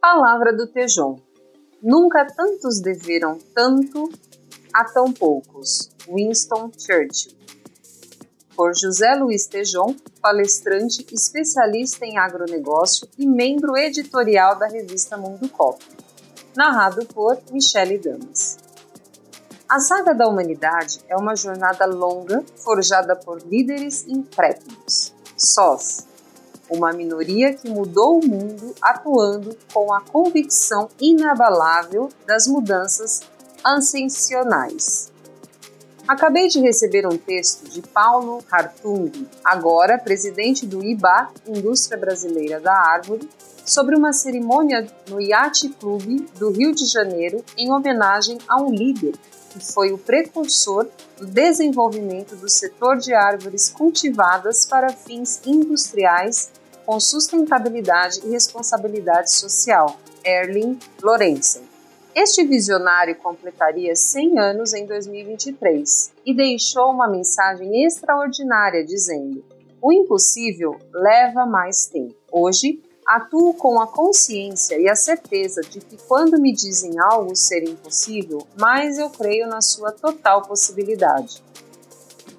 Palavra do Tejon. Nunca tantos deveram tanto a tão poucos. Winston Churchill. Por José Luiz Tejon, palestrante, especialista em agronegócio e membro editorial da revista Mundo Cop. Narrado por Michele Damas. A saga da humanidade é uma jornada longa forjada por líderes intrépidos, sós, uma minoria que mudou o mundo atuando com a convicção inabalável das mudanças ascensionais. Acabei de receber um texto de Paulo Hartung, agora presidente do IBA, Indústria Brasileira da Árvore, sobre uma cerimônia no Yacht Club do Rio de Janeiro em homenagem a um líder que foi o precursor do desenvolvimento do setor de árvores cultivadas para fins industriais com sustentabilidade e responsabilidade social, Erling Lorenzen. Este visionário completaria 100 anos em 2023 e deixou uma mensagem extraordinária dizendo: O impossível leva mais tempo. Hoje, atuo com a consciência e a certeza de que quando me dizem algo ser impossível, mais eu creio na sua total possibilidade.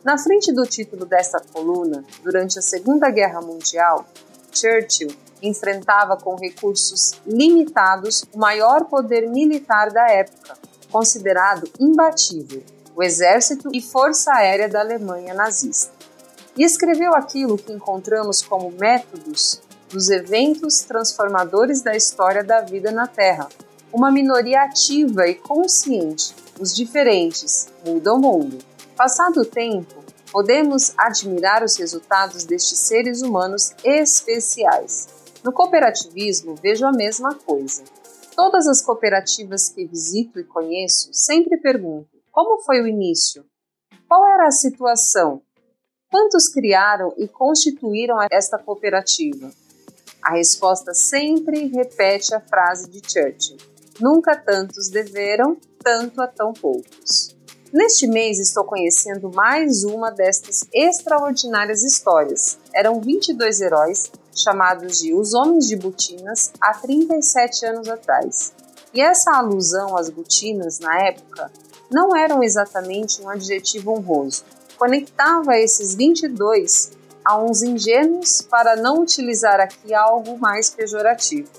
Na frente do título desta coluna, durante a Segunda Guerra Mundial, Churchill enfrentava com recursos limitados o maior poder militar da época, considerado imbatível, o exército e força aérea da Alemanha nazista. E escreveu aquilo que encontramos como métodos dos eventos transformadores da história da vida na Terra. Uma minoria ativa e consciente, os diferentes, mudam o mundo. Passado o tempo, podemos admirar os resultados destes seres humanos especiais. No cooperativismo, vejo a mesma coisa. Todas as cooperativas que visito e conheço sempre pergunto: como foi o início? Qual era a situação? Quantos criaram e constituíram esta cooperativa? A resposta sempre repete a frase de Churchill: Nunca tantos deveram, tanto a tão poucos. Neste mês estou conhecendo mais uma destas extraordinárias histórias. Eram 22 heróis, chamados de Os Homens de Botinas, há 37 anos atrás. E essa alusão às botinas, na época, não eram exatamente um adjetivo honroso. Conectava esses 22 a uns ingênuos para não utilizar aqui algo mais pejorativo.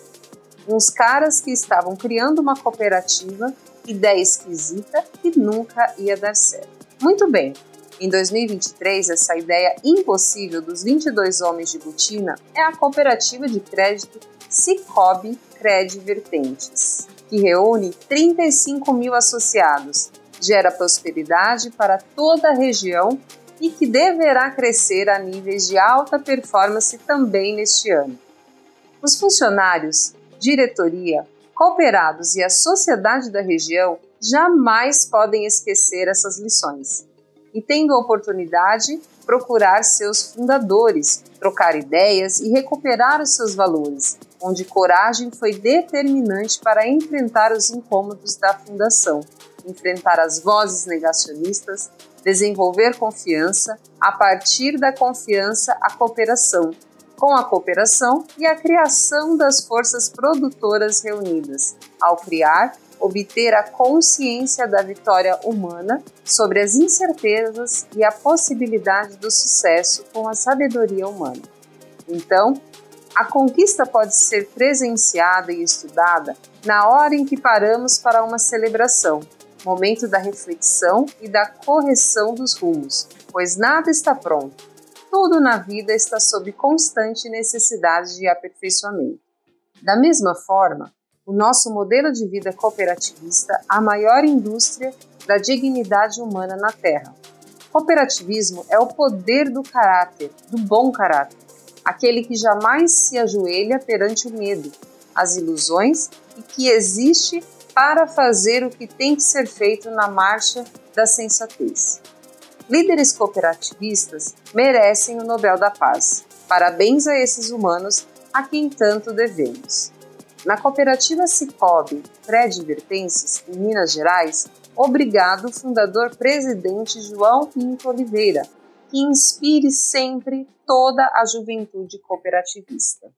Uns caras que estavam criando uma cooperativa ideia esquisita que nunca ia dar certo. Muito bem, em 2023, essa ideia impossível dos 22 homens de Butina é a cooperativa de crédito Cicobi Cred Vertentes, que reúne 35 mil associados, gera prosperidade para toda a região e que deverá crescer a níveis de alta performance também neste ano. Os funcionários, diretoria, cooperados e a sociedade da região jamais podem esquecer essas lições. E tendo a oportunidade, procurar seus fundadores, trocar ideias e recuperar os seus valores, onde coragem foi determinante para enfrentar os incômodos da fundação, enfrentar as vozes negacionistas, desenvolver confiança, a partir da confiança, a cooperação, com a cooperação e a criação das forças produtoras reunidas. Ao criar, obter a consciência da vitória humana sobre as incertezas e a possibilidade do sucesso com a sabedoria humana. Então, a conquista pode ser presenciada e estudada na hora em que paramos para uma celebração, momento da reflexão e da correção dos rumos, pois nada está pronto tudo na vida está sob constante necessidade de aperfeiçoamento. Da mesma forma, o nosso modelo de vida cooperativista a maior indústria da dignidade humana na Terra. Cooperativismo é o poder do caráter, do bom caráter, aquele que jamais se ajoelha perante o medo, as ilusões e que existe para fazer o que tem que ser feito na marcha da sensatez. Líderes cooperativistas merecem o Nobel da Paz. Parabéns a esses humanos a quem tanto devemos. Na cooperativa Cicobi Pré-Divertenses, em Minas Gerais, obrigado, fundador presidente João Pinto Oliveira, que inspire sempre toda a juventude cooperativista.